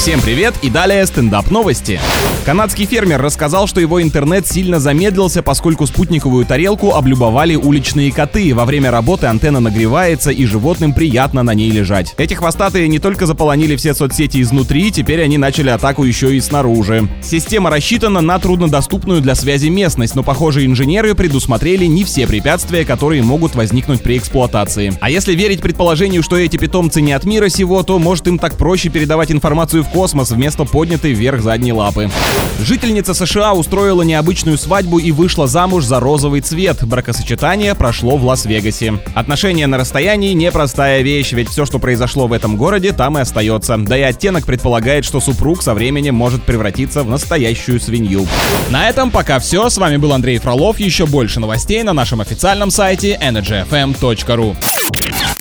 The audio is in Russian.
Всем привет и далее стендап новости. Канадский фермер рассказал, что его интернет сильно замедлился, поскольку спутниковую тарелку облюбовали уличные коты. Во время работы антенна нагревается и животным приятно на ней лежать. Эти хвостатые не только заполонили все соцсети изнутри, теперь они начали атаку еще и снаружи. Система рассчитана на труднодоступную для связи местность, но, похоже, инженеры предусмотрели не все препятствия, которые могут возникнуть при эксплуатации. А если верить предположению, что эти питомцы не от мира сего, то может им так проще передавать информацию в космос вместо поднятой вверх задней лапы. Жительница США устроила необычную свадьбу и вышла замуж за розовый цвет. Бракосочетание прошло в Лас-Вегасе. Отношения на расстоянии непростая вещь, ведь все, что произошло в этом городе, там и остается. Да и оттенок предполагает, что супруг со временем может превратиться в настоящую свинью. На этом пока все. С вами был Андрей Фролов. Еще больше новостей на нашем официальном сайте energyfm.ru.